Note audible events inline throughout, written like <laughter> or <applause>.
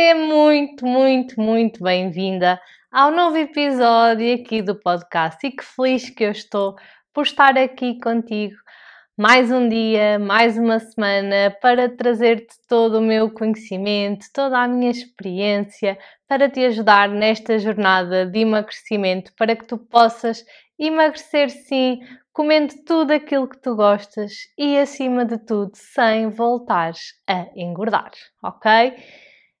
você muito, muito, muito bem-vinda ao novo episódio aqui do podcast e que feliz que eu estou por estar aqui contigo mais um dia, mais uma semana para trazer-te todo o meu conhecimento, toda a minha experiência para te ajudar nesta jornada de emagrecimento para que tu possas emagrecer sim, comendo tudo aquilo que tu gostas e acima de tudo sem voltares a engordar, ok?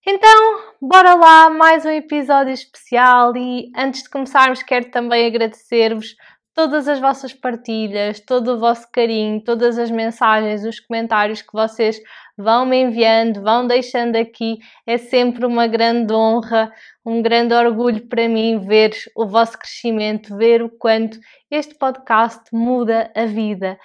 Então, bora lá, mais um episódio especial e antes de começarmos quero também agradecer-vos todas as vossas partilhas, todo o vosso carinho, todas as mensagens, os comentários que vocês vão me enviando, vão deixando aqui. É sempre uma grande honra, um grande orgulho para mim ver o vosso crescimento, ver o quanto este podcast muda a vida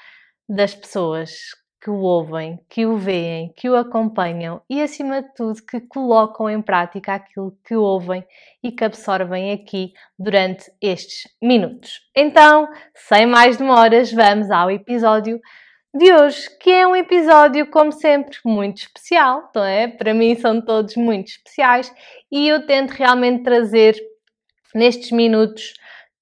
das pessoas que o ouvem, que o veem, que o acompanham e, acima de tudo, que colocam em prática aquilo que ouvem e que absorvem aqui durante estes minutos. Então, sem mais demoras, vamos ao episódio de hoje, que é um episódio, como sempre, muito especial, não é? Para mim são todos muito especiais e eu tento realmente trazer nestes minutos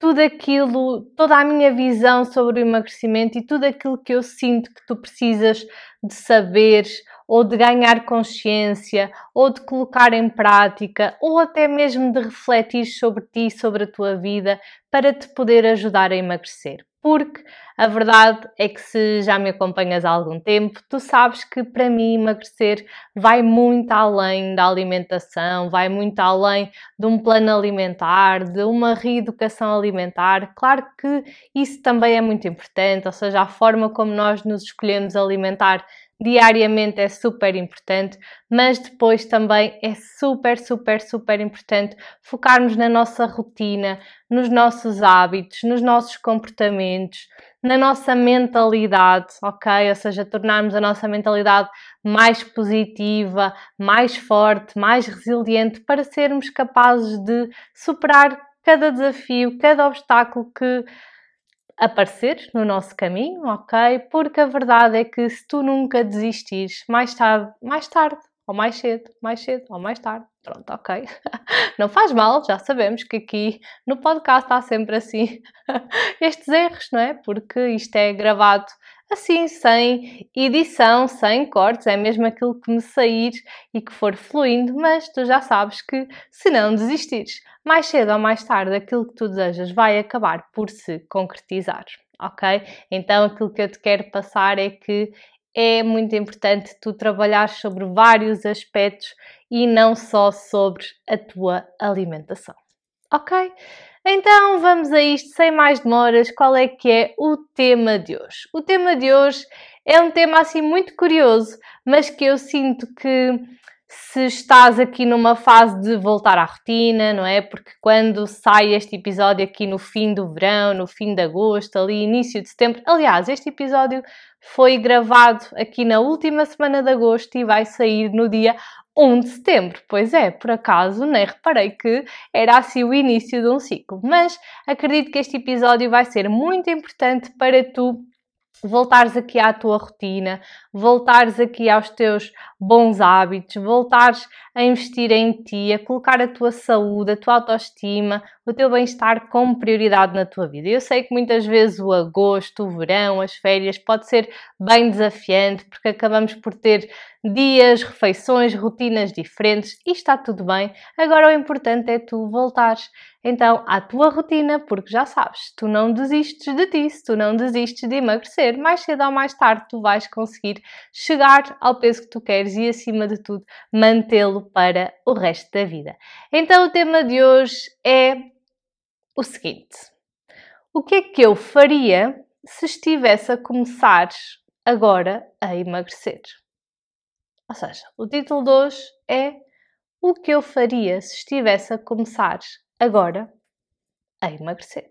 tudo aquilo, toda a minha visão sobre o emagrecimento e tudo aquilo que eu sinto que tu precisas de saber ou de ganhar consciência ou de colocar em prática ou até mesmo de refletir sobre ti, sobre a tua vida para te poder ajudar a emagrecer porque a verdade é que se já me acompanhas há algum tempo, tu sabes que para mim emagrecer vai muito além da alimentação, vai muito além de um plano alimentar, de uma reeducação alimentar. Claro que isso também é muito importante, ou seja, a forma como nós nos escolhemos alimentar diariamente é super importante, mas depois também é super, super, super importante focarmos na nossa rotina, nos nossos hábitos, nos nossos comportamentos, na nossa mentalidade, ok? Ou seja, tornarmos a nossa mentalidade mais positiva, mais forte, mais resiliente para sermos capazes de superar cada desafio, cada obstáculo que aparecer no nosso caminho, ok? Porque a verdade é que se tu nunca desistires, mais tarde, mais tarde, ou mais cedo, mais cedo, ou mais tarde, pronto, ok. <laughs> Não faz mal, já sabemos que aqui no podcast há sempre assim <laughs> estes erros, não é? Porque isto é gravado assim, sem edição, sem cortes, é mesmo aquilo que me sair e que for fluindo, mas tu já sabes que se não desistires, mais cedo ou mais tarde aquilo que tu desejas vai acabar por se concretizar, ok? Então aquilo que eu te quero passar é que é muito importante tu trabalhar sobre vários aspectos e não só sobre a tua alimentação, ok? Então vamos a isto sem mais demoras. Qual é que é o tema de hoje? O tema de hoje é um tema assim muito curioso, mas que eu sinto que se estás aqui numa fase de voltar à rotina, não é? Porque quando sai este episódio aqui no fim do verão, no fim de agosto, ali início de setembro, aliás, este episódio foi gravado aqui na última semana de agosto e vai sair no dia 1 de setembro. Pois é, por acaso nem reparei que era assim o início de um ciclo, mas acredito que este episódio vai ser muito importante para tu voltares aqui à tua rotina, voltares aqui aos teus bons hábitos, voltares a investir em ti, a colocar a tua saúde, a tua autoestima, o teu bem-estar como prioridade na tua vida. Eu sei que muitas vezes o agosto, o verão, as férias pode ser bem desafiante porque acabamos por ter dias, refeições, rotinas diferentes e está tudo bem. Agora o importante é tu voltares então à tua rotina, porque já sabes, tu não desistes de ti, se tu não desistes de emagrecer, mais cedo ou mais tarde tu vais conseguir chegar ao peso que tu queres e acima de tudo mantê-lo para o resto da vida. Então o tema de hoje é o seguinte: o que é que eu faria se estivesse a começar agora a emagrecer? Ou seja, o título de hoje é O que eu faria se estivesse a começar agora a emagrecer?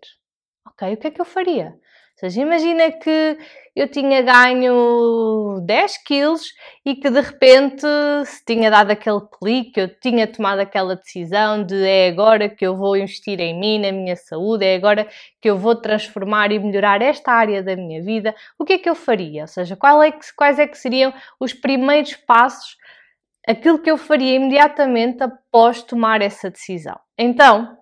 Ok, o que é que eu faria? Seja, imagina que eu tinha ganho 10 quilos e que de repente se tinha dado aquele clique, eu tinha tomado aquela decisão de é agora que eu vou investir em mim, na minha saúde, é agora que eu vou transformar e melhorar esta área da minha vida, o que é que eu faria? Ou seja, é que, quais é que seriam os primeiros passos aquilo que eu faria imediatamente após tomar essa decisão. Então,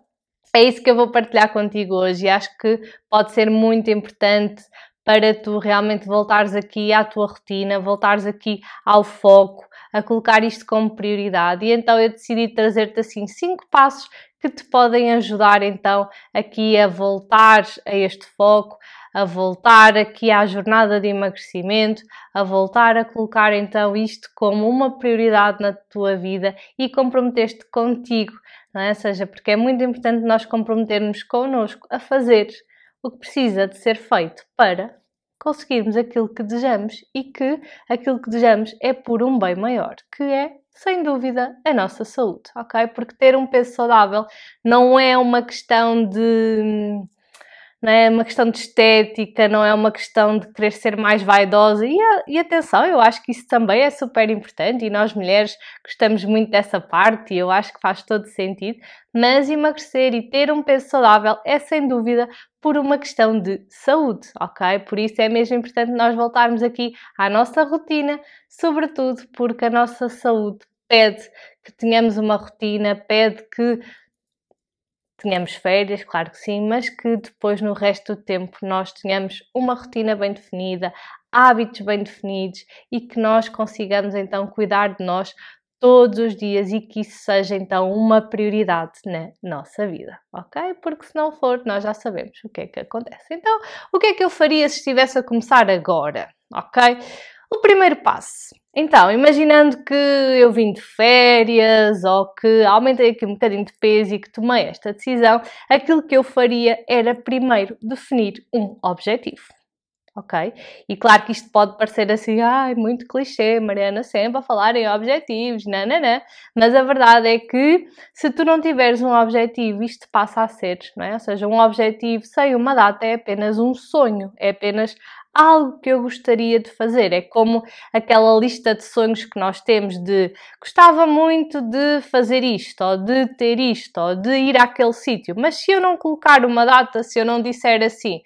é isso que eu vou partilhar contigo hoje e acho que pode ser muito importante para tu realmente voltares aqui à tua rotina, voltares aqui ao foco, a colocar isto como prioridade. E então eu decidi trazer-te assim cinco passos que te podem ajudar então aqui a voltar a este foco, a voltar aqui à jornada de emagrecimento, a voltar a colocar então isto como uma prioridade na tua vida e comprometer-te contigo, não é? Ou seja, porque é muito importante nós comprometermos connosco a fazer o que precisa de ser feito para conseguirmos aquilo que desejamos e que aquilo que desejamos é por um bem maior, que é sem dúvida, a nossa saúde, ok? Porque ter um peso saudável não é uma questão de não é uma questão de estética, não é uma questão de querer ser mais vaidosa. E, e, atenção, eu acho que isso também é super importante e nós mulheres gostamos muito dessa parte e eu acho que faz todo sentido. Mas emagrecer e ter um peso saudável é sem dúvida por uma questão de saúde, ok? Por isso é mesmo importante nós voltarmos aqui à nossa rotina, sobretudo porque a nossa saúde pede que tenhamos uma rotina, pede que tenhamos férias, claro que sim, mas que depois no resto do tempo nós tenhamos uma rotina bem definida, hábitos bem definidos e que nós consigamos então cuidar de nós todos os dias e que isso seja então uma prioridade na nossa vida, ok? Porque se não for, nós já sabemos o que é que acontece. Então, o que é que eu faria se estivesse a começar agora, ok? O primeiro passo. Então, imaginando que eu vim de férias ou que aumentei aqui um bocadinho de peso e que tomei esta decisão, aquilo que eu faria era primeiro definir um objetivo. Ok? E claro que isto pode parecer assim, ai, muito clichê, Mariana sempre a falar em objetivos, nananã, mas a verdade é que se tu não tiveres um objetivo, isto passa a ser, não é? Ou seja, um objetivo sem uma data é apenas um sonho, é apenas algo que eu gostaria de fazer. É como aquela lista de sonhos que nós temos de gostava muito de fazer isto, ou de ter isto, ou de ir àquele sítio. Mas se eu não colocar uma data, se eu não disser assim,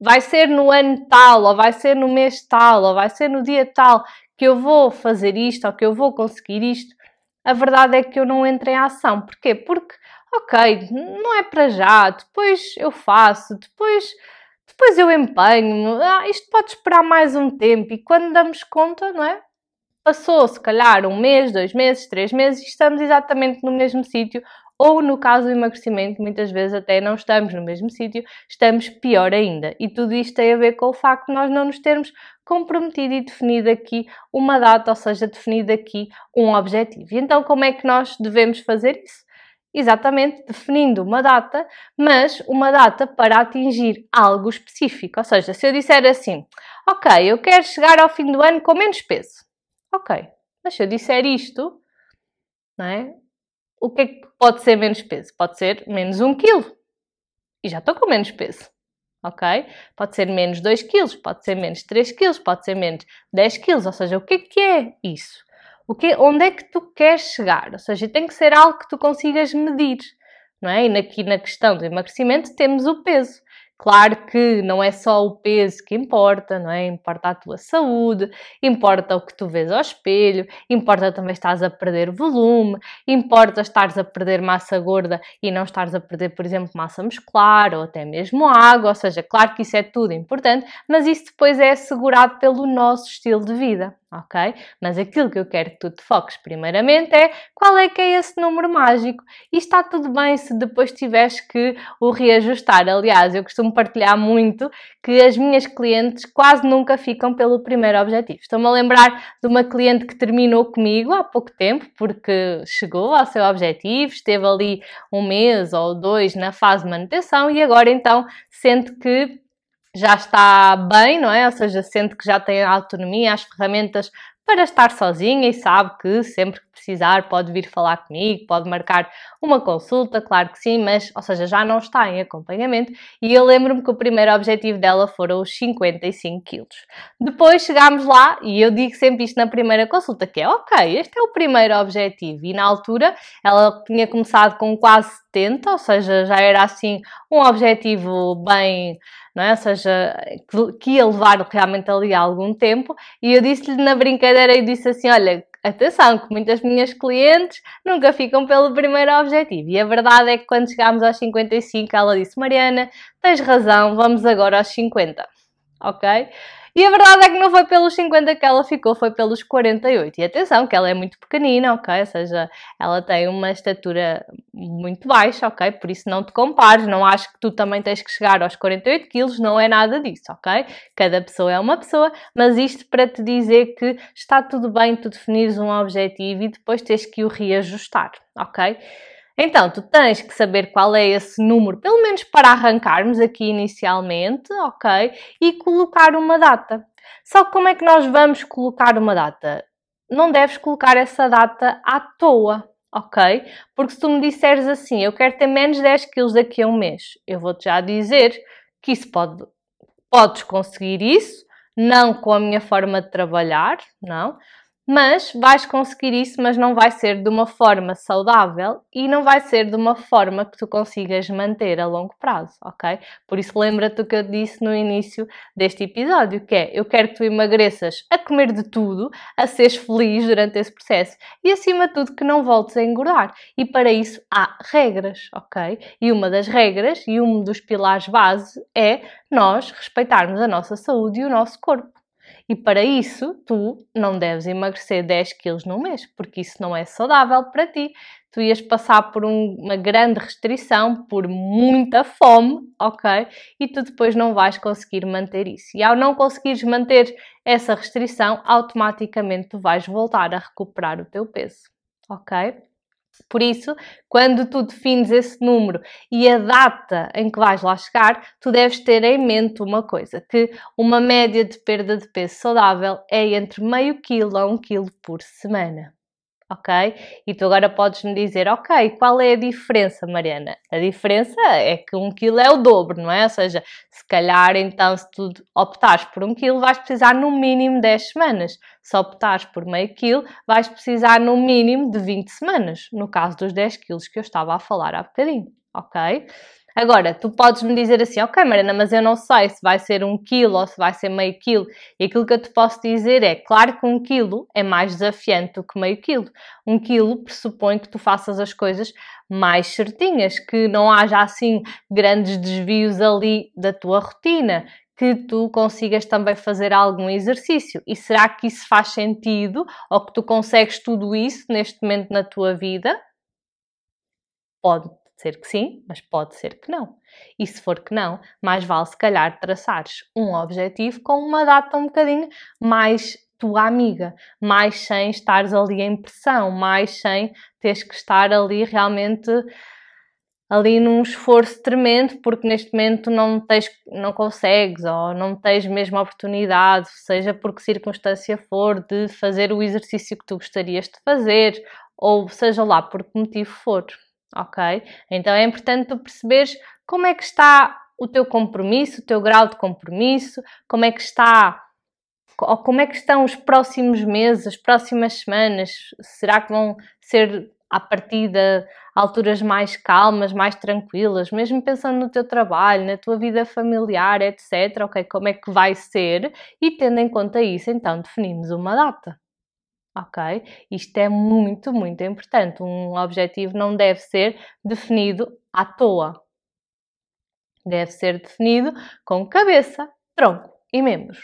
vai ser no ano tal, ou vai ser no mês tal, ou vai ser no dia tal que eu vou fazer isto, ou que eu vou conseguir isto, a verdade é que eu não entro em ação. Porquê? Porque, ok, não é para já, depois eu faço, depois depois eu empenho, ah, isto pode esperar mais um tempo e quando damos conta, não é? Passou se calhar um mês, dois meses, três meses e estamos exatamente no mesmo sítio ou no caso do emagrecimento, muitas vezes até não estamos no mesmo sítio, estamos pior ainda. E tudo isto tem a ver com o facto de nós não nos termos comprometido e definido aqui uma data, ou seja, definido aqui um objetivo. E então, como é que nós devemos fazer isso? Exatamente definindo uma data, mas uma data para atingir algo específico. Ou seja, se eu disser assim, ok, eu quero chegar ao fim do ano com menos peso. Ok, mas se eu disser isto, não é? O que é que pode ser menos peso? Pode ser menos 1 kg. E já estou com menos peso. Ok? Pode ser menos 2 kg, pode ser menos 3 kg, pode ser menos 10 kg. Ou seja, o que é que é isso? O que, onde é que tu queres chegar? Ou seja, tem que ser algo que tu consigas medir, não é? E aqui na questão do emagrecimento temos o peso. Claro que não é só o peso que importa, não é? Importa a tua saúde, importa o que tu vês ao espelho, importa também estás a perder volume, importa estares a perder massa gorda e não estares a perder, por exemplo, massa muscular ou até mesmo água, ou seja, claro que isso é tudo importante, mas isso depois é assegurado pelo nosso estilo de vida ok? Mas aquilo que eu quero que tu te foques primeiramente é qual é que é esse número mágico. E está tudo bem se depois tiveres que o reajustar. Aliás, eu costumo partilhar muito que as minhas clientes quase nunca ficam pelo primeiro objetivo. Estou-me a lembrar de uma cliente que terminou comigo há pouco tempo, porque chegou ao seu objetivo, esteve ali um mês ou dois na fase de manutenção e agora então sente que já está bem, não é? Ou seja, sente que já tem a autonomia, as ferramentas para estar sozinha e sabe que sempre precisar pode vir falar comigo, pode marcar uma consulta, claro que sim, mas, ou seja, já não está em acompanhamento e eu lembro-me que o primeiro objetivo dela foram os 55 quilos. Depois chegámos lá e eu digo sempre isto na primeira consulta, que é ok, este é o primeiro objetivo e na altura ela tinha começado com quase 70, ou seja, já era assim um objetivo bem não é? Ou seja, que, ia levar realmente ali algum tempo, e eu disse-lhe na brincadeira e disse assim: Olha, atenção, que muitas minhas clientes nunca ficam pelo primeiro objetivo. E a verdade é que quando chegámos aos 55, ela disse: Mariana, tens razão, vamos agora aos 50. Ok? E a verdade é que não foi pelos 50 que ela ficou, foi pelos 48. E atenção, que ela é muito pequenina, ok? Ou seja, ela tem uma estatura muito baixa, ok? Por isso não te compares, não acho que tu também tens que chegar aos 48 quilos, não é nada disso, ok? Cada pessoa é uma pessoa, mas isto para te dizer que está tudo bem tu definires um objetivo e depois tens que o reajustar, ok? Então, tu tens que saber qual é esse número, pelo menos para arrancarmos aqui inicialmente, ok? E colocar uma data. Só que como é que nós vamos colocar uma data? Não deves colocar essa data à toa, ok? Porque se tu me disseres assim, eu quero ter menos 10 quilos daqui a um mês, eu vou-te já dizer que isso pode, podes conseguir isso, não com a minha forma de trabalhar, não, mas vais conseguir isso, mas não vai ser de uma forma saudável e não vai ser de uma forma que tu consigas manter a longo prazo, ok? Por isso lembra-te o que eu disse no início deste episódio, que é eu quero que tu emagreças a comer de tudo, a seres feliz durante esse processo e acima de tudo que não voltes a engordar. E para isso há regras, ok? E uma das regras e um dos pilares base é nós respeitarmos a nossa saúde e o nosso corpo. E para isso, tu não deves emagrecer 10 quilos no mês, porque isso não é saudável para ti. Tu ias passar por um, uma grande restrição, por muita fome, ok? E tu depois não vais conseguir manter isso. E ao não conseguires manter essa restrição, automaticamente tu vais voltar a recuperar o teu peso, ok? Por isso, quando tu defines esse número e a data em que vais lá chegar, tu deves ter em mente uma coisa: que uma média de perda de peso saudável é entre meio quilo a um quilo por semana ok? E tu agora podes me dizer, ok, qual é a diferença, Mariana? A diferença é que um quilo é o dobro, não é? Ou seja, se calhar então se tu optares por um quilo, vais precisar no mínimo 10 semanas. Se optares por meio quilo, vais precisar no mínimo de 20 semanas, no caso dos 10 quilos que eu estava a falar há bocadinho, ok? Agora, tu podes me dizer assim, ok, Mariana, mas eu não sei se vai ser um quilo ou se vai ser meio quilo. E aquilo que eu te posso dizer é, claro que um quilo é mais desafiante do que meio quilo. Um quilo pressupõe que tu faças as coisas mais certinhas, que não haja assim grandes desvios ali da tua rotina, que tu consigas também fazer algum exercício. E será que isso faz sentido? Ou que tu consegues tudo isso neste momento na tua vida? Pode ser que sim, mas pode ser que não. E se for que não, mais vale se calhar traçares um objetivo com uma data um bocadinho mais tua amiga, mais sem estares ali em pressão, mais sem teres que estar ali realmente ali num esforço tremendo, porque neste momento não tens, não consegues ou não tens mesmo a oportunidade, seja por que circunstância for, de fazer o exercício que tu gostarias de fazer, ou seja lá por que motivo for ok? Então é importante tu perceberes como é que está o teu compromisso, o teu grau de compromisso, como é que está ou como é que estão os próximos meses, as próximas semanas? Será que vão ser a partir de alturas mais calmas, mais tranquilas, mesmo pensando no teu trabalho, na tua vida familiar, etc. Ok, como é que vai ser? E tendo em conta isso, então definimos uma data ok? Isto é muito, muito importante. Um objetivo não deve ser definido à toa. Deve ser definido com cabeça, tronco e membros,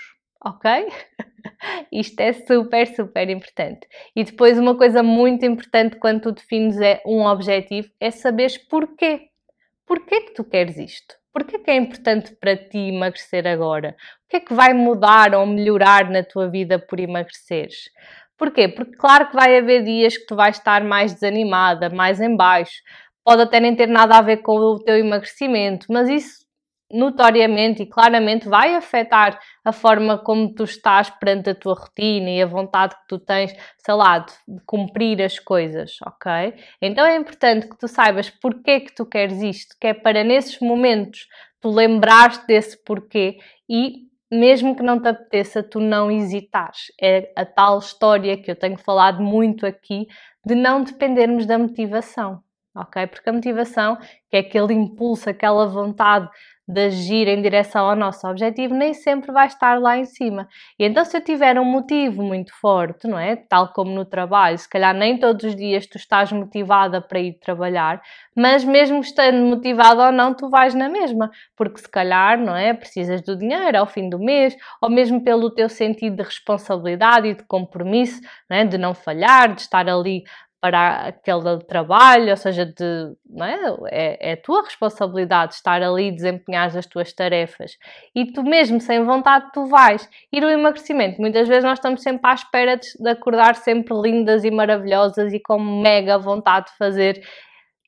ok? <laughs> Isto é super, super importante. E depois, uma coisa muito importante quando tu defines é um objetivo é saberes porquê. Porquê que tu queres isto? Porquê que é importante para ti emagrecer agora? Que é que vai mudar ou melhorar na tua vida por emagreceres? Porquê? Porque claro que vai haver dias que tu vais estar mais desanimada, mais em baixo, pode até nem ter nada a ver com o teu emagrecimento, mas isso notoriamente e claramente vai afetar a forma como tu estás perante a tua rotina e a vontade que tu tens, sei lá, de, cumprir as coisas, ok? Então é importante que tu saibas porquê que tu queres isto, que é para nesses momentos tu lembrares desse porquê e mesmo que não te apeteça, tu não hesitares. É a tal história que eu tenho falado muito aqui de não dependermos da motivação, ok? Porque a motivação, que é aquele impulso, aquela vontade de agir em direção ao nosso objetivo, nem sempre vai estar lá em cima. E então, se eu tiver um motivo muito forte, não é? Tal como no trabalho, se calhar nem todos os dias tu estás motivada para ir trabalhar, mas mesmo estando motivada ou não, tu vais na mesma, porque se calhar, não é? Precisas do dinheiro ao fim do mês, ou mesmo pelo teu sentido de responsabilidade e de compromisso, não é? de não falhar, de estar ali para aquele trabalho, ou seja, de, é? É, é a tua responsabilidade estar ali e desempenhar as tuas tarefas. E tu mesmo sem vontade tu vais. E o emagrecimento, muitas vezes nós estamos sempre à espera de acordar sempre lindas e maravilhosas e com mega vontade de fazer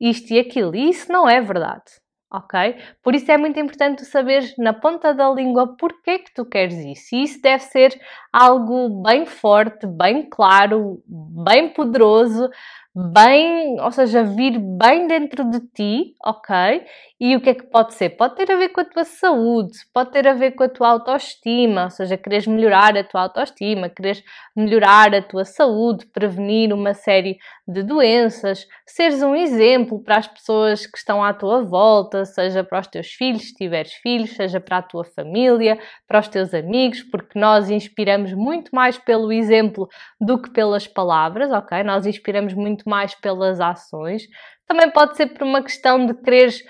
isto e aquilo. E isso não é verdade ok? Por isso é muito importante tu saberes na ponta da língua porque que tu queres isso. E isso deve ser algo bem forte, bem claro, bem poderoso, bem, ou seja, vir bem dentro de ti, ok? E o que é que pode ser? Pode ter a ver com a tua saúde, pode ter a ver com a tua autoestima, ou seja, queres melhorar a tua autoestima, queres melhorar a tua saúde, prevenir uma série de doenças, seres um exemplo para as pessoas que estão à tua volta, seja para os teus filhos, se tiveres filhos, seja para a tua família, para os teus amigos, porque nós inspiramos muito mais pelo exemplo do que pelas palavras, ok? Nós inspiramos muito muito mais pelas ações. Também pode ser por uma questão de quereres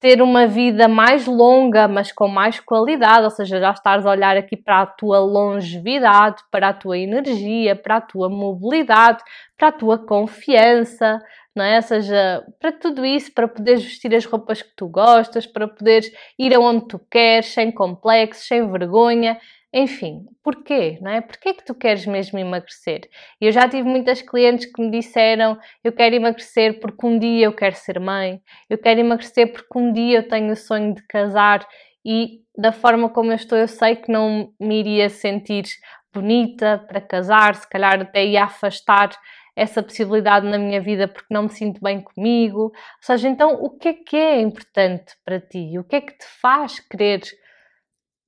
ter uma vida mais longa, mas com mais qualidade, ou seja, já estás a olhar aqui para a tua longevidade, para a tua energia, para a tua mobilidade, para a tua confiança, não é? Ou seja, para tudo isso, para poderes vestir as roupas que tu gostas, para poderes ir aonde tu queres, sem complexos, sem vergonha. Enfim, porquê, não é? Porquê que tu queres mesmo emagrecer? Eu já tive muitas clientes que me disseram eu quero emagrecer porque um dia eu quero ser mãe, eu quero emagrecer porque um dia eu tenho o sonho de casar e da forma como eu estou eu sei que não me iria sentir bonita para casar, se calhar até ia afastar essa possibilidade na minha vida porque não me sinto bem comigo. Ou seja, então o que é que é importante para ti? O que é que te faz querer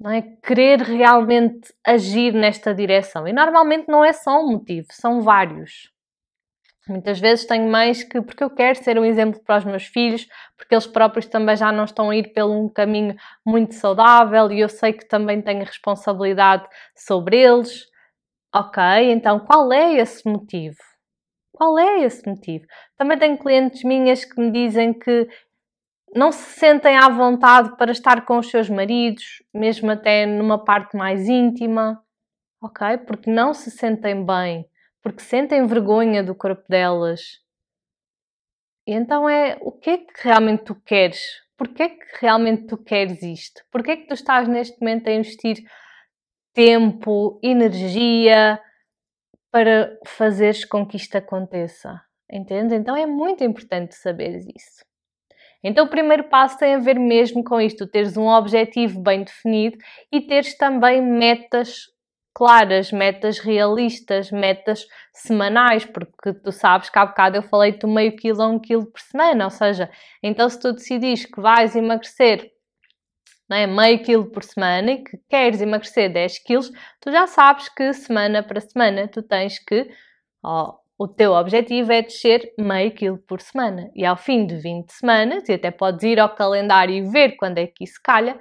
não é? Querer realmente agir nesta direção. E normalmente não é só um motivo, são vários. Muitas vezes tenho mães que, porque eu quero ser um exemplo para os meus filhos, porque eles próprios também já não estão a ir pelo um caminho muito saudável e eu sei que também tenho responsabilidade sobre eles. Ok, então qual é esse motivo? Qual é esse motivo? Também tenho clientes minhas que me dizem que não se sentem à vontade para estar com os seus maridos, mesmo até numa parte mais íntima, ok? Porque não se sentem bem, porque sentem vergonha do corpo delas. E então é o que é que realmente tu queres? Porquê é que realmente tu queres isto? Porquê é que tu estás neste momento a investir tempo, energia para fazeres com que isto aconteça? Entende? Então é muito importante saberes isso. Então, o primeiro passo tem a ver mesmo com isto: teres um objetivo bem definido e teres também metas claras, metas realistas, metas semanais, porque tu sabes que há bocado eu falei do meio quilo a um quilo por semana, ou seja, então se tu decidires que vais emagrecer é? meio quilo por semana e que queres emagrecer 10 quilos, tu já sabes que semana para semana tu tens que oh, o teu objetivo é descer meio quilo por semana. E ao fim de 20 semanas, e até podes ir ao calendário e ver quando é que isso calha,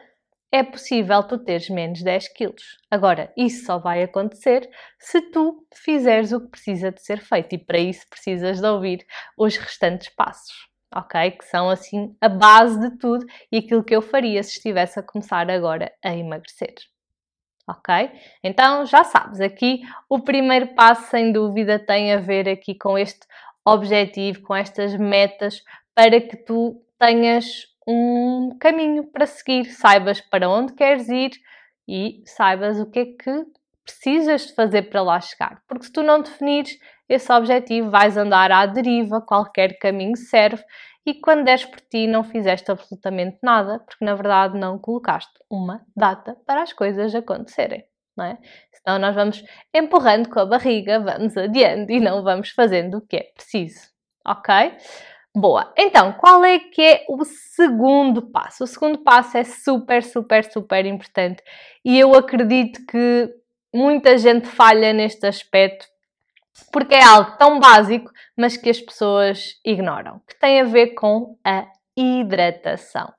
é possível tu teres menos 10 quilos. Agora, isso só vai acontecer se tu fizeres o que precisa de ser feito e para isso precisas de ouvir os restantes passos, ok? Que são assim a base de tudo e aquilo que eu faria se estivesse a começar agora a emagrecer ok? Então já sabes, aqui o primeiro passo sem dúvida tem a ver aqui com este objetivo, com estas metas, para que tu tenhas um caminho para seguir, saibas para onde queres ir e saibas o que é que precisas de fazer para lá chegar. Porque se tu não definires esse objetivo, vais andar à deriva, qualquer caminho serve e quando deres por ti não fizeste absolutamente nada, porque na verdade não colocaste uma data para as coisas acontecerem. Não é? Senão nós vamos empurrando com a barriga, vamos adiando e não vamos fazendo o que é preciso. Ok? Boa. Então, qual é que é o segundo passo? O segundo passo é super, super, super importante e eu acredito que muita gente falha neste aspecto porque é algo tão básico, mas que as pessoas ignoram, que tem a ver com a hidratação.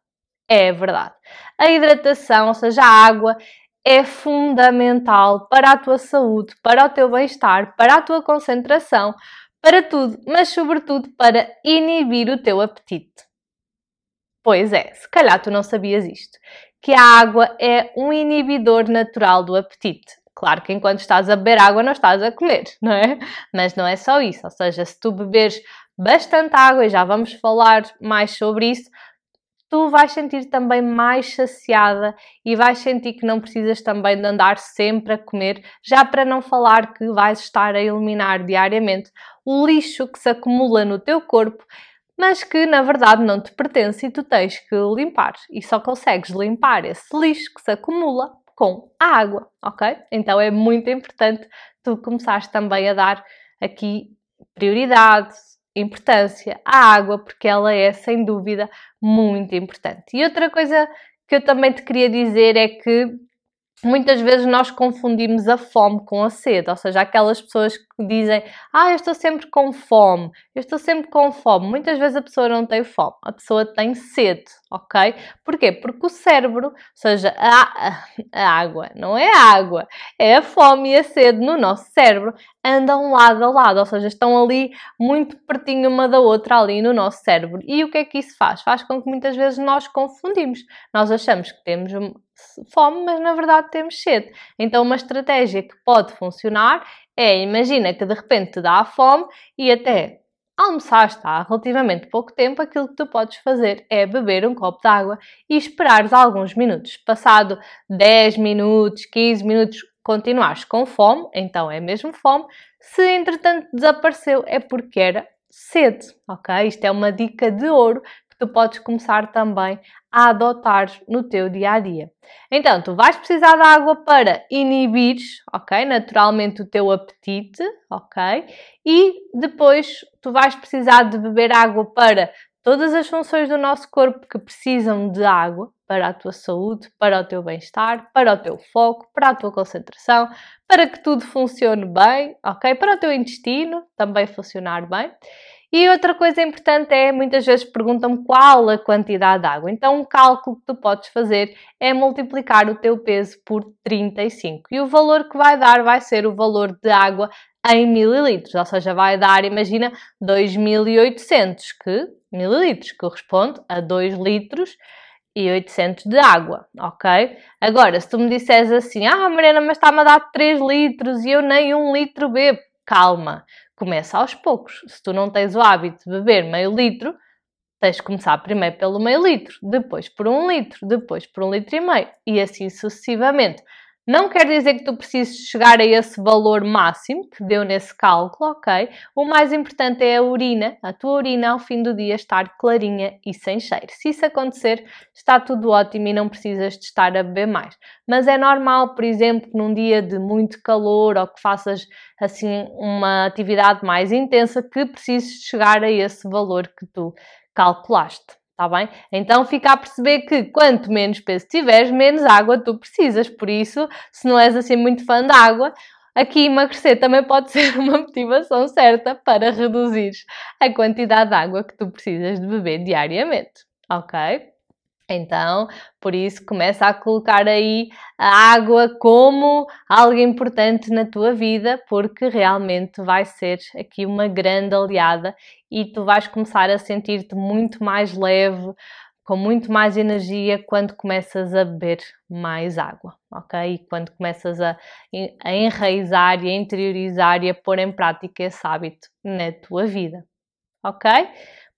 É verdade. A hidratação, ou seja, a água, é fundamental para a tua saúde, para o teu bem-estar, para a tua concentração, para tudo, mas sobretudo para inibir o teu apetite. Pois é, se calhar tu não sabias isto, que a água é um inibidor natural do apetite. Claro que enquanto estás a beber água não estás a comer, <laughs> não é? Mas não é só isso, ou seja, se tu beberes bastante água, e já vamos falar mais sobre isso, tu vais sentir também mais saciada e vais sentir que não precisas também de andar sempre a comer, já para não falar que vais estar a eliminar diariamente o lixo que se acumula no teu corpo, mas que na verdade não te pertence e tu tens que limpar. E só consegues limpar esse lixo que se acumula com a água, ok? Então é muito importante tu começares também a dar aqui prioridade, importância à água, porque ela é sem dúvida muito importante. E outra coisa que eu também te queria dizer é que muitas vezes nós confundimos a fome com a sede, ou seja, aquelas pessoas que dizem, ah, eu estou sempre com fome, eu estou sempre com fome. Muitas vezes a pessoa não tem fome, a pessoa tem sede, ok? Porquê? Porque o cérebro, ou seja, a, a água, não é a água, é a fome e a sede no nosso cérebro, andam lado a lado, ou seja, estão ali muito pertinho uma da outra ali no nosso cérebro. E o que é que isso faz? Faz com que muitas vezes nós confundimos. Nós achamos que temos fome, mas na verdade temos sede. Então, uma estratégia que pode funcionar é, imagina que de repente te dá a fome e até almoçaste há relativamente pouco tempo, aquilo que tu podes fazer é beber um copo de água e esperares alguns minutos. Passado 10 minutos, 15 minutos, continuares com fome, então é mesmo fome. Se entretanto desapareceu, é porque era sede, ok? Isto é uma dica de ouro tu podes começar também a adotar no teu dia a dia. Então, tu vais precisar de água para inibir, ok? Naturalmente o teu apetite, ok? E depois tu vais precisar de beber água para todas as funções do nosso corpo que precisam de água para a tua saúde, para o teu bem-estar, para o teu foco, para a tua concentração, para que tudo funcione bem, ok? Para o teu intestino também funcionar bem. E outra coisa importante é, muitas vezes perguntam qual a quantidade de água. Então, um cálculo que tu podes fazer é multiplicar o teu peso por 35. E o valor que vai dar vai ser o valor de água em mililitros, ou seja, vai dar, imagina, 2.800 que, mililitros, corresponde a 2 litros e 800 de água, ok? Agora, se tu me disseres assim, ah, Mariana, mas está-me a dar 3 litros e eu nem 1 litro bebo, calma, começa aos poucos. Se tu não tens o hábito de beber meio litro, tens de começar primeiro pelo meio litro, depois por um litro, depois por um litro e meio e assim sucessivamente. Não quer dizer que tu precises chegar a esse valor máximo que deu nesse cálculo, ok? O mais importante é a urina, a tua urina ao fim do dia estar clarinha e sem cheiro. Se isso acontecer, está tudo ótimo e não precisas de estar a beber mais. Mas é normal, por exemplo, num dia de muito calor ou que faças assim uma atividade mais intensa, que precises chegar a esse valor que tu calculaste. Está bem? Então fica a perceber que quanto menos peso tiveres, menos água tu precisas. Por isso, se não és assim muito fã da água, aqui emagrecer também pode <laughs> ser uma motivação certa para reduzir a quantidade de água que tu precisas de beber diariamente. Ok? Então, por isso, começa a colocar aí a água como algo importante na tua vida, porque realmente vai ser aqui uma grande aliada e tu vais começar a sentir-te muito mais leve, com muito mais energia quando começas a beber mais água, ok? E quando começas a, a enraizar e a interiorizar e a pôr em prática esse hábito na tua vida, ok?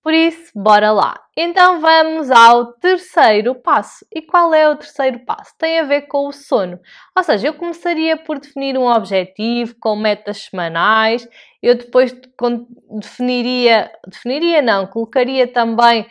Por isso, bora lá! Então vamos ao terceiro passo. E qual é o terceiro passo? Tem a ver com o sono. Ou seja, eu começaria por definir um objetivo com metas semanais. Eu depois definiria, definiria não, colocaria também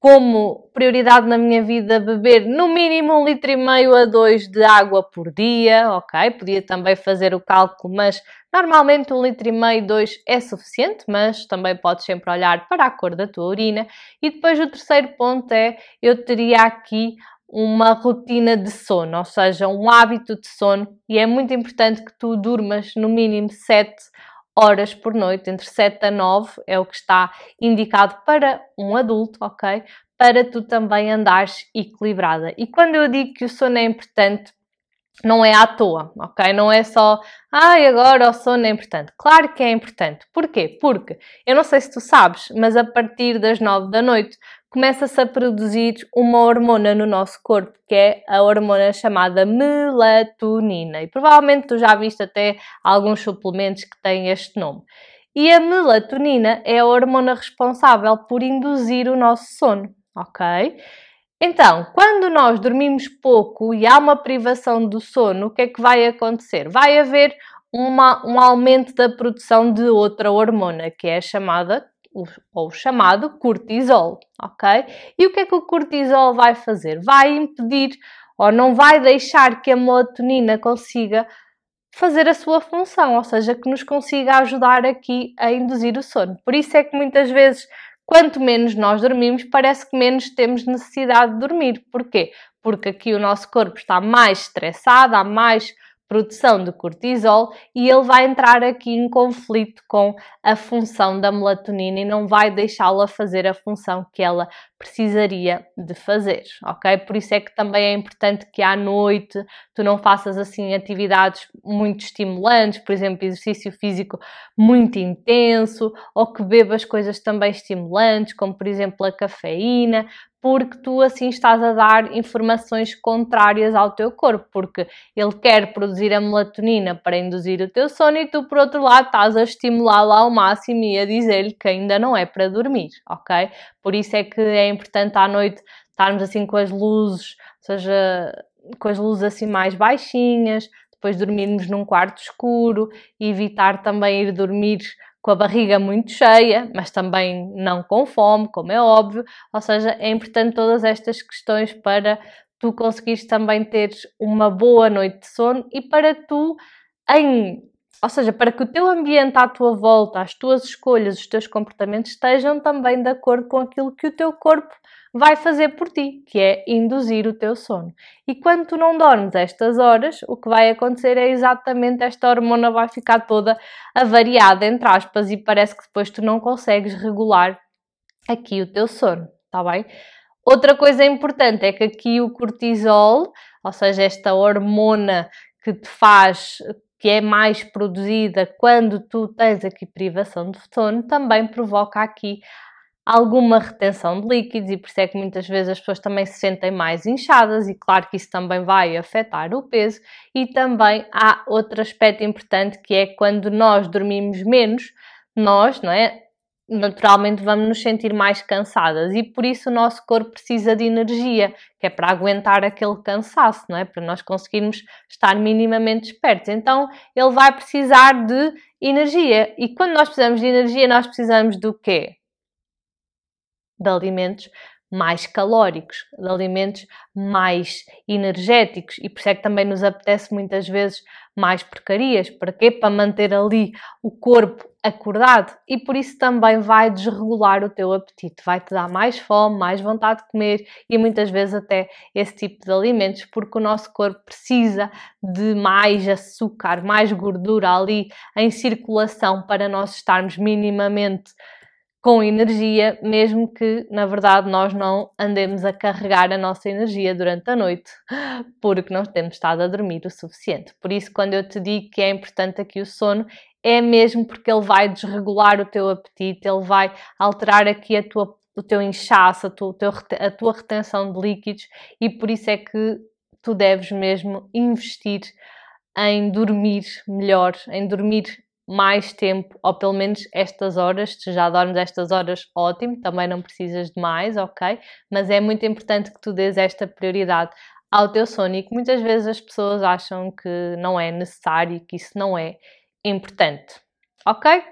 como prioridade na minha vida beber no mínimo um litro e meio a dois de água por dia, ok? Podia também fazer o cálculo, mas normalmente um litro e meio, dois é suficiente, mas também podes sempre olhar para a cor da tua urina. E depois o terceiro ponto é, eu teria aqui uma rotina de sono, ou seja, um hábito de sono, e é muito importante que tu durmas no mínimo 7 horas por noite, entre 7 a 9 é o que está indicado para um adulto, ok? para tu também andares equilibrada. E quando eu digo que o sono é importante, não é à toa, ok? Não é só, ai, ah, agora o sono é importante. Claro que é importante. Porquê? Porque, eu não sei se tu sabes, mas a partir das nove da noite começa-se a produzir uma hormona no nosso corpo, que é a hormona chamada melatonina. E provavelmente tu já viste até alguns suplementos que têm este nome. E a melatonina é a hormona responsável por induzir o nosso sono, ok? Então, quando nós dormimos pouco e há uma privação do sono, o que é que vai acontecer? Vai haver uma, um aumento da produção de outra hormona, que é chamada ou chamado cortisol, ok? E o que é que o cortisol vai fazer? Vai impedir ou não vai deixar que a melatonina consiga fazer a sua função, ou seja, que nos consiga ajudar aqui a induzir o sono. Por isso é que muitas vezes quanto menos nós dormimos, parece que menos temos necessidade de dormir. Porquê? Porque aqui o nosso corpo está mais estressado, há mais produção de cortisol e ele vai entrar aqui em conflito com a função da melatonina e não vai deixá-la fazer a função que ela precisaria de fazer, ok? Por isso é que também é importante que à noite tu não faças assim atividades muito estimulantes, por exemplo, exercício físico muito intenso, ou que bebas coisas também estimulantes, como por exemplo a cafeína, porque tu assim estás a dar informações contrárias ao teu corpo, porque ele quer produzir a melatonina para induzir o teu sono e tu, por outro lado, estás a estimulá-lo ao máximo e a dizer-lhe que ainda não é para dormir, ok? Por isso é que é importante à noite estarmos assim com as luzes, ou seja, com as luzes assim mais baixinhas, depois dormirmos num quarto escuro evitar também ir dormir com a barriga muito cheia, mas também não com fome, como é óbvio. Ou seja, é importante todas estas questões para tu conseguires também ter uma boa noite de sono e para tu, em, ou seja, para que o teu ambiente à tua volta, as tuas escolhas, os teus comportamentos estejam também de acordo com aquilo que o teu corpo vai fazer por ti, que é induzir o teu sono. E quando tu não dormes estas horas, o que vai acontecer é exatamente esta hormona vai ficar toda avariada, entre aspas, e parece que depois tu não consegues regular aqui o teu sono, tá bem? Outra coisa importante é que aqui o cortisol, ou seja, esta hormona que te faz que é mais produzida quando tu tens aqui privação de sono, também provoca aqui alguma retenção de líquidos e por isso é que muitas vezes as pessoas também se sentem mais inchadas e claro que isso também vai afetar o peso e também há outro aspecto importante que é quando nós dormimos menos, nós, não é? Naturalmente vamos nos sentir mais cansadas e por isso o nosso corpo precisa de energia, que é para aguentar aquele cansaço, não é? Para nós conseguirmos estar minimamente despertos. Então ele vai precisar de energia e quando nós precisamos de energia, nós precisamos do quê? de alimentos mais calóricos, de alimentos mais energéticos e por isso é que também nos apetece muitas vezes mais porcarias. Para quê? Para manter ali o corpo acordado e por isso também vai desregular o teu apetite, vai-te dar mais fome, mais vontade de comer e muitas vezes até esse tipo de alimentos, porque o nosso corpo precisa de mais açúcar, mais gordura ali em circulação para nós estarmos minimamente com energia, mesmo que na verdade nós não andemos a carregar a nossa energia durante a noite, porque não temos estado a dormir o suficiente. Por isso, quando eu te digo que é importante aqui o sono, é mesmo porque ele vai desregular o teu apetite, ele vai alterar aqui a tua, o teu inchaço, a tua, a tua retenção de líquidos e por isso é que tu deves mesmo investir em dormir melhor, em dormir mais tempo, ou pelo menos estas horas, se já dormes estas horas, ótimo, também não precisas de mais, ok? Mas é muito importante que tu dês esta prioridade ao teu sono e que muitas vezes as pessoas acham que não é necessário e que isso não é importante, ok?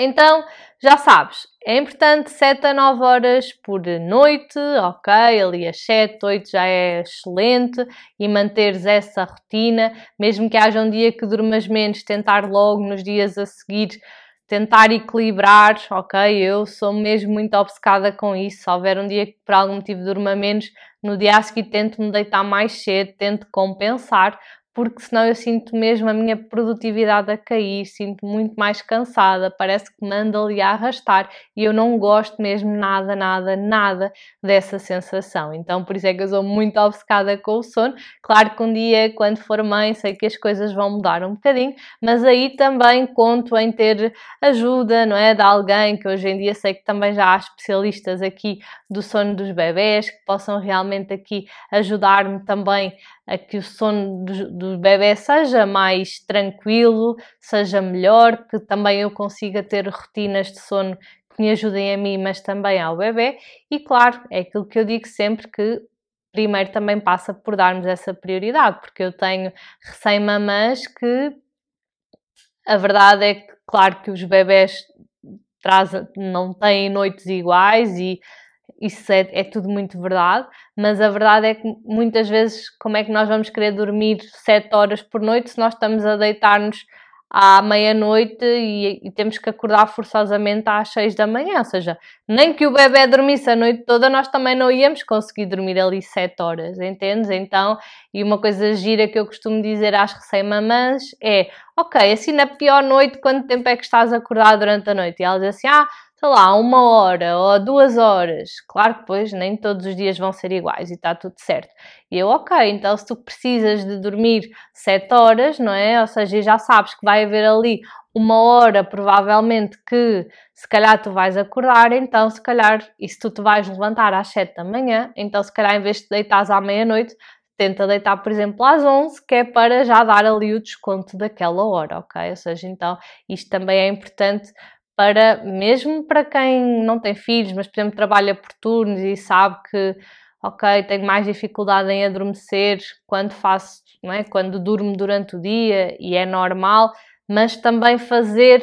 Então, já sabes, é importante 7 a 9 horas por noite, ok? Ali as 7, 8 já é excelente e manteres essa rotina, mesmo que haja um dia que durmas menos, tentar logo nos dias a seguir tentar equilibrar, ok? Eu sou mesmo muito obcecada com isso. Se houver um dia que por algum motivo durma menos, no dia a seguir tento me deitar mais cedo, tento compensar, porque senão eu sinto mesmo a minha produtividade a cair, sinto muito mais cansada, parece que me anda ali a arrastar e eu não gosto mesmo nada, nada, nada dessa sensação. Então, por isso é que eu sou muito obcecada com o sono. Claro que um dia, quando for mãe, sei que as coisas vão mudar um bocadinho, mas aí também conto em ter ajuda, não é? De alguém que hoje em dia sei que também já há especialistas aqui do sono dos bebés que possam realmente aqui ajudar-me também a que o sono do, do bebê seja mais tranquilo, seja melhor, que também eu consiga ter rotinas de sono que me ajudem a mim, mas também ao bebê. E claro, é aquilo que eu digo sempre que primeiro também passa por darmos essa prioridade, porque eu tenho recém-mamãs que a verdade é que, claro, que os bebés trazem, não têm noites iguais e isso é, é, tudo muito verdade, mas a verdade é que muitas vezes, como é que nós vamos querer dormir 7 horas por noite se nós estamos a deitar-nos à meia-noite e, e, temos que acordar forçosamente às 6 da manhã? Ou seja, nem que o bebê dormisse a noite toda, nós também não íamos conseguir dormir ali 7 horas, entendes? Então, e uma coisa gira que eu costumo dizer às recém-mamãs é: ok, assim na pior noite, quanto tempo é que estás acordado durante a noite? E elas dizem assim: ah sei lá, uma hora ou duas horas. Claro que depois nem todos os dias vão ser iguais e está tudo certo. E eu, ok, então se tu precisas de dormir sete horas, não é? Ou seja, já sabes que vai haver ali uma hora provavelmente que se calhar tu vais acordar, então se calhar, e se tu te vais levantar às sete da manhã, então se calhar em vez de deitares à meia-noite, tenta deitar, por exemplo, às 11, que é para já dar ali o desconto daquela hora, ok? Ou seja, então isto também é importante para, mesmo para quem não tem filhos, mas por exemplo trabalha por turnos e sabe que, ok, tenho mais dificuldade em adormecer quando faço, não é? quando durmo durante o dia e é normal, mas também fazer,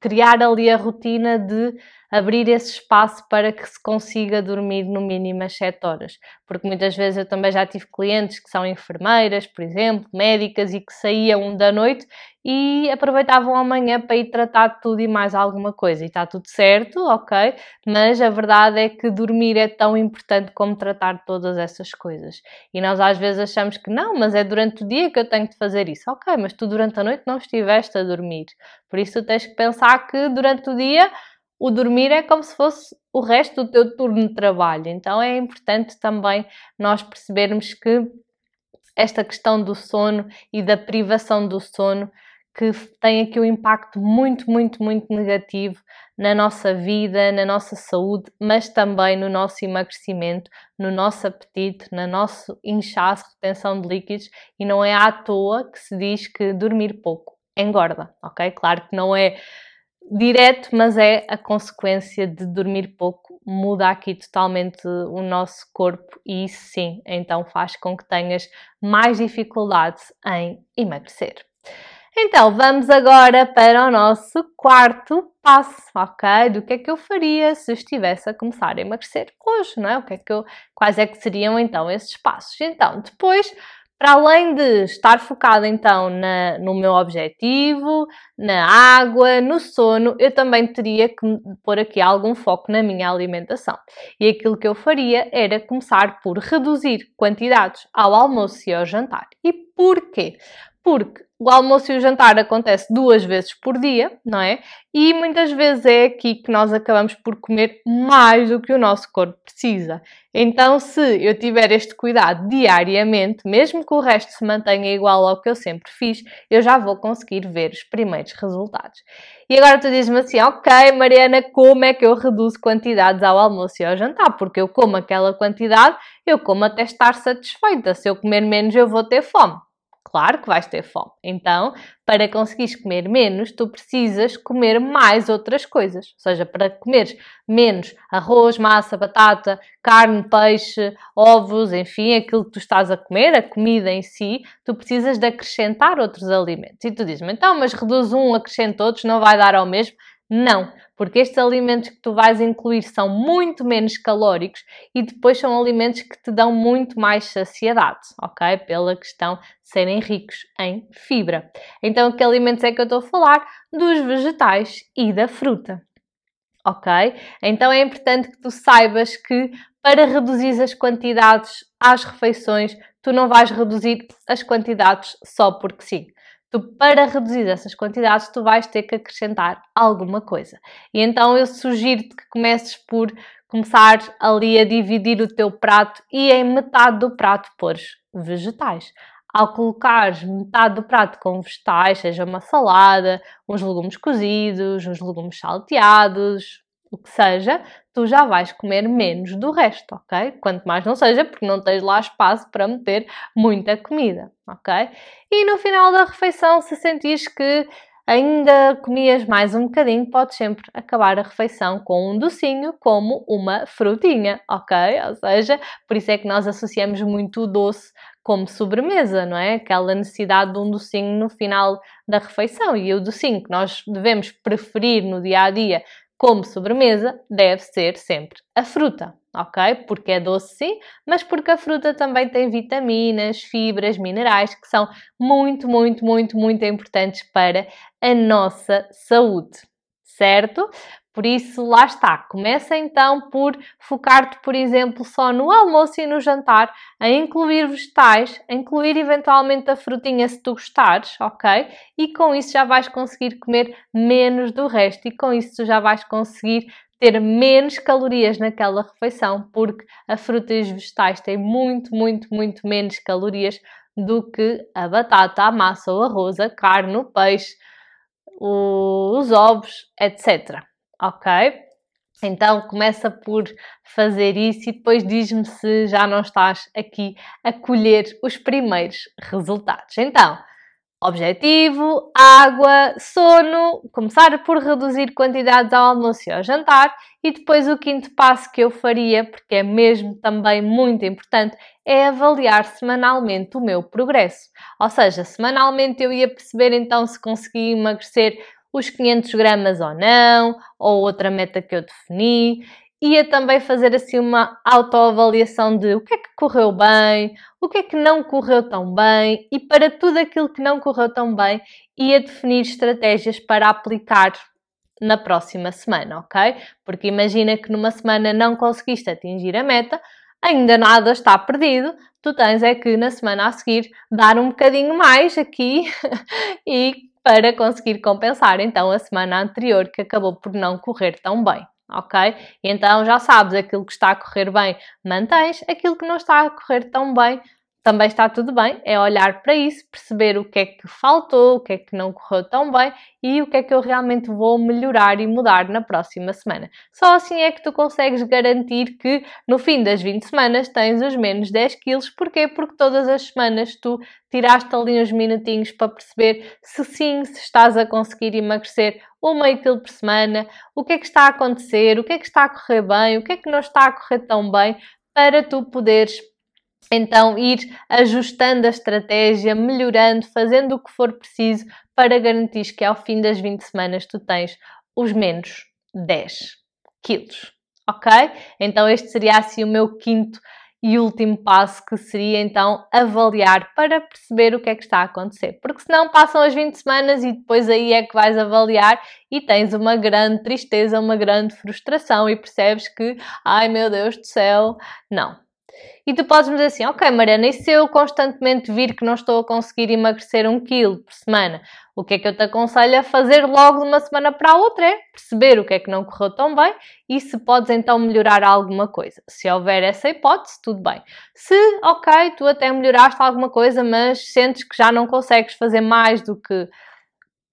criar ali a rotina de abrir esse espaço para que se consiga dormir no mínimo as 7 horas. Porque muitas vezes eu também já tive clientes que são enfermeiras, por exemplo, médicas e que saíam da noite e aproveitavam amanhã para ir tratar tudo e mais alguma coisa. E está tudo certo, ok, mas a verdade é que dormir é tão importante como tratar todas essas coisas. E nós às vezes achamos que não, mas é durante o dia que eu tenho de fazer isso. Ok, mas tu durante a noite não estiveste a dormir. Por isso tu tens que pensar que durante o dia o dormir é como se fosse o resto do teu turno de trabalho. Então é importante também nós percebermos que esta questão do sono e da privação do sono que tem aqui um impacto muito, muito, muito negativo na nossa vida, na nossa saúde, mas também no nosso emagrecimento, no nosso apetite, no nosso inchaço, retenção de líquidos, e não é à toa que se diz que dormir pouco engorda, ok? Claro que não é direto, mas é a consequência de dormir pouco, muda aqui totalmente o nosso corpo e isso sim, então faz com que tenhas mais dificuldade em emagrecer. Então, vamos agora para o nosso quarto passo, ok? Do que é que eu faria se estivesse a começar a emagrecer hoje, não é? O que é que eu, quais é que seriam então esses passos? Então, depois para além de estar focada então na, no meu objetivo, na água, no sono, eu também teria que pôr aqui algum foco na minha alimentação. E aquilo que eu faria era começar por reduzir quantidades ao almoço e ao jantar. E porquê? Porque o almoço e o jantar acontece duas vezes por dia, não é? E muitas vezes é aqui que nós acabamos por comer mais do que o nosso corpo precisa. Então, se eu tiver este cuidado diariamente, mesmo que o resto se mantenha igual ao que eu sempre fiz, eu já vou conseguir ver os primeiros resultados. E agora tu dizes-me assim, ok, Mariana, como é que eu reduzo quantidades ao almoço e ao jantar? Porque eu como aquela quantidade, eu como até estar satisfeita. Se eu comer menos, eu vou ter fome claro que vais ter fome. Então, para conseguires comer menos, tu precisas comer mais outras coisas. Ou seja, para comeres menos arroz, massa, batata, carne, peixe, ovos, enfim, aquilo que tu estás a comer, a comida em si, tu precisas de acrescentar outros alimentos. E tu dizes-me, então, mas reduz um, acrescenta outros, não vai dar ao mesmo? Não, porque estes alimentos que tu vais incluir são muito menos calóricos e depois são alimentos que te dão muito mais saciedade, ok? Pela questão de serem ricos em fibra. Então, que alimentos é que eu estou a falar? Dos vegetais e da fruta. Ok? Então é importante que tu saibas que para reduzir as quantidades às refeições, tu não vais reduzir as quantidades só porque sim. Tu, para reduzir essas quantidades, tu vais ter que acrescentar alguma coisa. E então eu sugiro-te que comeces por começar ali a dividir o teu prato e em metade do prato pôres vegetais. Ao colocares metade do prato com vegetais, seja uma salada, uns legumes cozidos, uns legumes salteados, o que seja, tu já vais comer menos do resto, ok? Quanto mais não seja, porque não tens lá espaço para meter muita comida, ok? E no final da refeição, se sentires que ainda comias mais um bocadinho, podes sempre acabar a refeição com um docinho, como uma frutinha, ok? Ou seja, por isso é que nós associamos muito o doce como sobremesa, não é? Aquela necessidade de um docinho no final da refeição. E o docinho que nós devemos preferir no dia a dia como sobremesa deve ser sempre a fruta, ok? Porque é doce sim, mas porque a fruta também tem vitaminas, fibras, minerais que são muito, muito, muito, muito importantes para a nossa saúde, certo? Por isso, lá está. Começa então por focar-te, por exemplo, só no almoço e no jantar, a incluir vegetais, a incluir eventualmente a frutinha se tu gostares, ok? E com isso já vais conseguir comer menos do resto e com isso já vais conseguir ter menos calorias naquela refeição, porque a fruta e os vegetais têm muito, muito, muito menos calorias do que a batata, a massa, o arroz, a carne, o peixe, os ovos, etc ok? Então começa por fazer isso e depois diz-me se já não estás aqui a colher os primeiros resultados. Então, objetivo, água, sono, começar por reduzir quantidades ao almoço e ao jantar e depois o quinto passo que eu faria, porque é mesmo também muito importante, é avaliar semanalmente o meu progresso. Ou seja, semanalmente eu ia perceber então se consegui emagrecer os 500 gramas ou não, ou outra meta que eu defini. Ia também fazer assim uma autoavaliação de o que é que correu bem, o que é que não correu tão bem e para tudo aquilo que não correu tão bem, ia definir estratégias para aplicar na próxima semana, ok? Porque imagina que numa semana não conseguiste atingir a meta, ainda nada está perdido, tu tens é que na semana a seguir dar um bocadinho mais aqui <laughs> e para conseguir compensar então a semana anterior que acabou por não correr tão bem. Ok? Então já sabes, aquilo que está a correr bem mantens, aquilo que não está a correr tão bem também está tudo bem, é olhar para isso, perceber o que é que faltou, o que é que não correu tão bem e o que é que eu realmente vou melhorar e mudar na próxima semana. Só assim é que tu consegues garantir que no fim das 20 semanas tens os menos 10 quilos. Porquê? Porque todas as semanas tu tiraste ali uns minutinhos para perceber se sim, se estás a conseguir emagrecer um meio quilo por semana, o que é que está a acontecer, o que é que está a correr bem, o que é que não está a correr tão bem, para tu poderes então, ir ajustando a estratégia, melhorando, fazendo o que for preciso para garantir que ao fim das 20 semanas tu tens os menos 10 quilos, ok? Então, este seria assim o meu quinto e último passo que seria então avaliar para perceber o que é que está a acontecer. Porque senão passam as 20 semanas e depois aí é que vais avaliar e tens uma grande tristeza, uma grande frustração e percebes que, ai meu Deus do céu, não, e tu podes me dizer assim, ok Mariana, e se eu constantemente vir que não estou a conseguir emagrecer um quilo por semana, o que é que eu te aconselho a fazer logo de uma semana para a outra é perceber o que é que não correu tão bem e se podes então melhorar alguma coisa. Se houver essa hipótese, tudo bem. Se, ok, tu até melhoraste alguma coisa, mas sentes que já não consegues fazer mais do que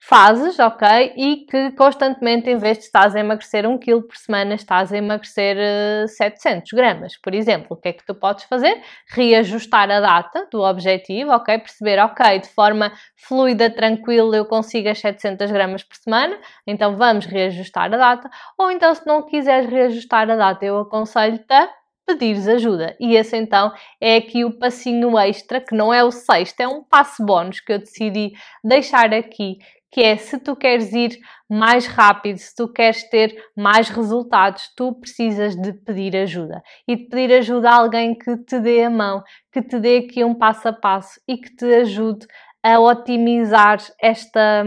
fazes, ok? E que constantemente, em vez de estás a emagrecer 1 kg por semana, estás a emagrecer uh, eh, 700 gramas, por exemplo. O que é que tu podes fazer? Reajustar a data do objetivo, ok? Perceber, ok, de forma fluida, tranquila, eu consigo as 700 gramas por semana, então vamos reajustar a data. Ou então, se não quiseres reajustar a data, eu aconselho-te a pedires ajuda. E esse então é aqui o passinho extra, que não é o sexto, é um passo bónus que eu decidi deixar aqui, que é se tu queres ir mais rápido, se tu queres ter mais resultados, tu precisas de pedir ajuda. E de pedir ajuda a alguém que te dê a mão, que te dê aqui um passo a passo e que te ajude a otimizar esta,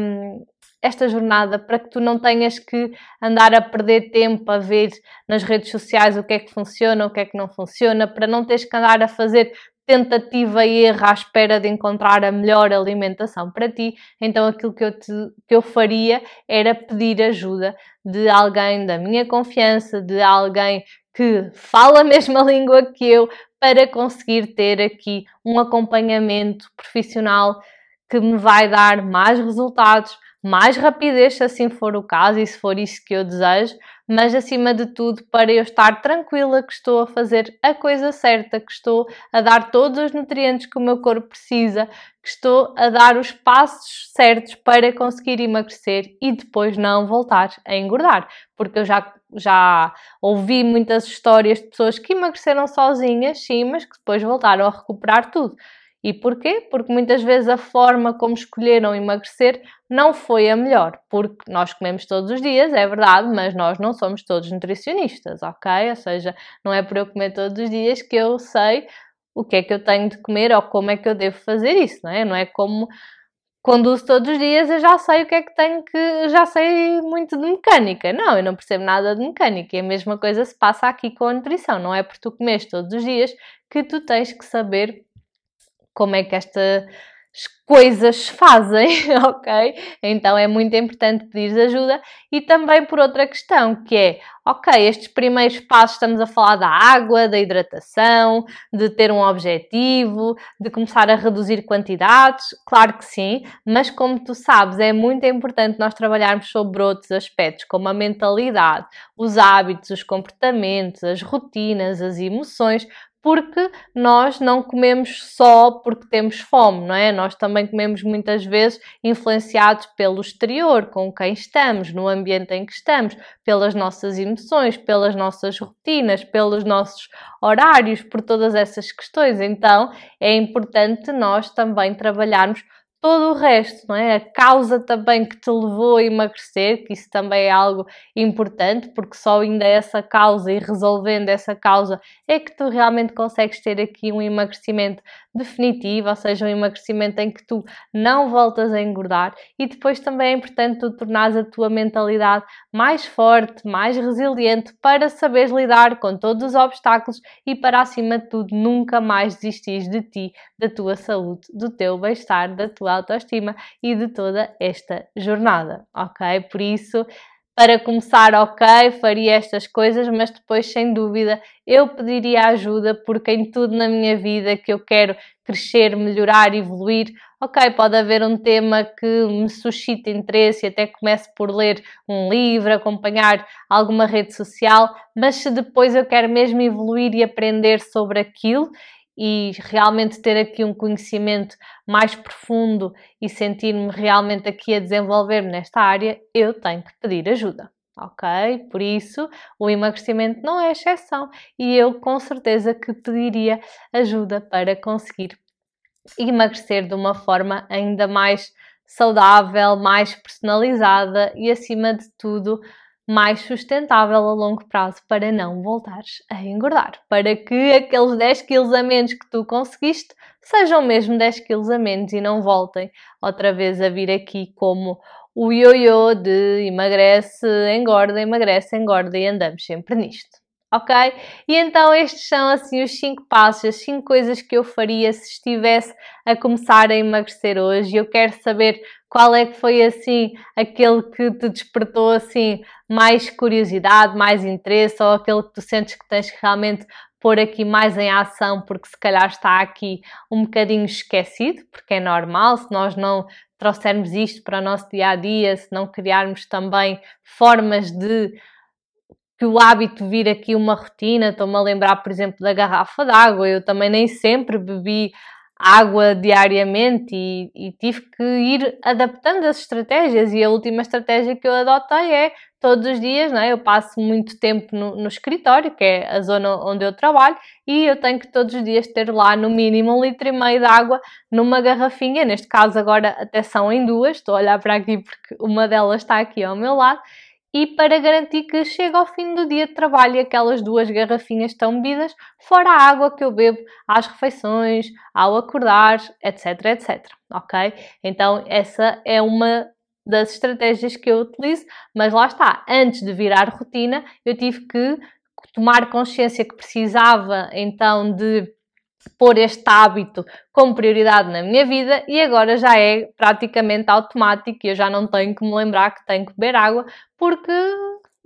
esta jornada para que tu não tenhas que andar a perder tempo a ver nas redes sociais o que é que funciona, o que é que não funciona, para não teres que andar a fazer tentativa e erro à espera de encontrar a melhor alimentação para ti. Então aquilo que eu, te, que eu faria era pedir ajuda de alguém da minha confiança, de alguém que fala a mesma <laughs> língua que eu, para conseguir ter aqui um acompanhamento profissional que me vai dar mais resultados, mais rapidez, se assim for o caso e se for isso que eu desejo, mas acima de tudo para eu estar tranquila que estou a fazer a coisa certa, que estou a dar todos os nutrientes que o meu corpo precisa, que estou a dar os passos certos para conseguir emagrecer e depois não voltar a engordar, porque eu já já ouvi muitas histórias de pessoas que emagreceram sozinhas, sim, mas que depois voltaram a recuperar tudo. E porquê? Porque muitas vezes a forma como escolheram emagrecer não foi a melhor, porque nós comemos todos os dias, é verdade, mas nós não somos todos nutricionistas, ok? Ou seja, não é por eu comer todos os dias que eu sei o que é que eu tenho de comer ou como é que eu devo fazer isso, não é? Não é como conduzo todos os dias, eu já sei o que é que tenho que. já sei muito de mecânica. Não, eu não percebo nada de mecânica. E a mesma coisa se passa aqui com a nutrição. Não é porque tu comes todos os dias que tu tens que saber como é que estas coisas se fazem, <laughs> ok? Então é muito importante pedir ajuda e também por outra questão que é, ok, estes primeiros passos estamos a falar da água, da hidratação, de ter um objetivo, de começar a reduzir quantidades, claro que sim, mas como tu sabes, é muito importante nós trabalharmos sobre outros aspectos, como a mentalidade, os hábitos, os comportamentos, as rotinas, as emoções, porque nós não comemos só porque temos fome, não é? Nós também comemos muitas vezes influenciados pelo exterior, com quem estamos, no ambiente em que estamos, pelas nossas emoções, pelas nossas rotinas, pelos nossos horários, por todas essas questões. Então é importante nós também trabalharmos todo o resto, não é? A causa também que te levou a emagrecer, que isso também é algo importante, porque só ainda essa causa e resolvendo essa causa é que tu realmente consegues ter aqui um emagrecimento definitivo, ou seja, um emagrecimento em que tu não voltas a engordar e depois também é importante tu tornares a tua mentalidade mais forte, mais resiliente para saberes lidar com todos os obstáculos e para acima de tudo nunca mais desistir de ti, da tua saúde, do teu bem-estar, da tua autoestima e de toda esta jornada, ok? Por isso para começar, ok, faria estas coisas, mas depois, sem dúvida, eu pediria ajuda, porque em tudo na minha vida que eu quero crescer, melhorar, evoluir, ok, pode haver um tema que me suscite interesse e até comece por ler um livro, acompanhar alguma rede social, mas se depois eu quero mesmo evoluir e aprender sobre aquilo e realmente ter aqui um conhecimento mais profundo e sentir-me realmente aqui a desenvolver-me nesta área, eu tenho que pedir ajuda. Ok? Por isso, o emagrecimento não é exceção e eu com certeza que pediria ajuda para conseguir emagrecer de uma forma ainda mais saudável, mais personalizada e, acima de tudo, mais sustentável a longo prazo para não voltares a engordar. Para que aqueles 10 quilos a menos que tu conseguiste sejam mesmo 10 quilos a menos e não voltem outra vez a vir aqui como o ioiô de emagrece, engorda, emagrece, engorda e andamos sempre nisto. Ok? E então estes são assim os 5 passos, as 5 coisas que eu faria se estivesse a começar a emagrecer hoje. Eu quero saber qual é que foi assim aquele que te despertou assim mais curiosidade, mais interesse ou aquele que tu sentes que tens que realmente pôr aqui mais em ação porque se calhar está aqui um bocadinho esquecido, porque é normal, se nós não trouxermos isto para o nosso dia a dia, se não criarmos também formas de que o hábito vir aqui uma rotina, estou-me a lembrar, por exemplo, da garrafa d'água, eu também nem sempre bebi água diariamente e, e, tive que ir adaptando as estratégias. E a última estratégia que eu adotei é todos os dias, não é? eu passo muito tempo no, no, escritório, que é a zona onde eu trabalho, e eu tenho que todos os dias ter lá no mínimo um litro e meio de água numa garrafinha, neste caso agora até são em duas, estou a olhar para aqui porque uma delas está aqui ao meu lado, e para garantir que chega ao fim do dia de trabalho e aquelas duas garrafinhas estão bebidas, fora a água que eu bebo às refeições, ao acordar, etc, etc. Ok? Então, essa é uma das estratégias que eu utilizo, mas lá está, antes de virar rotina, eu tive que tomar consciência que precisava então de pôr este hábito como prioridade na minha vida e agora já é praticamente automático e eu já não tenho que me lembrar que tenho que beber água porque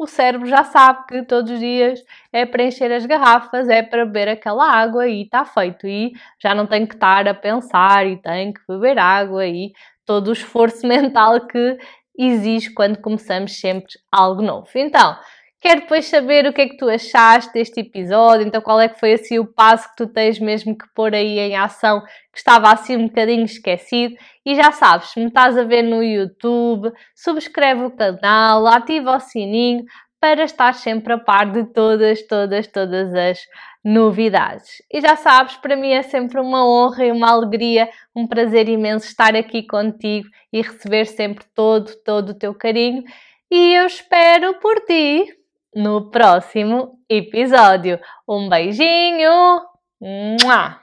o cérebro já sabe que todos os dias é preencher as garrafas, é para beber aquela água e está feito. E já não tenho que estar a pensar e tenho que beber água e todo o esforço <laughs> mental que exige quando começamos sempre algo novo. Então, Quero depois saber o que é que tu achaste deste episódio, então qual é que foi assim o passo que tu tens mesmo que pôr aí em ação, que estava assim um bocadinho esquecido. E já sabes, se me estás a ver no YouTube, subscreve o canal, ativa o sininho para estar sempre a par de todas, todas, todas as novidades. E já sabes, para mim é sempre uma honra e uma alegria, um prazer imenso estar aqui contigo e receber sempre todo, todo o teu carinho. E eu espero por ti no próximo episódio. Um beijinho! Mua!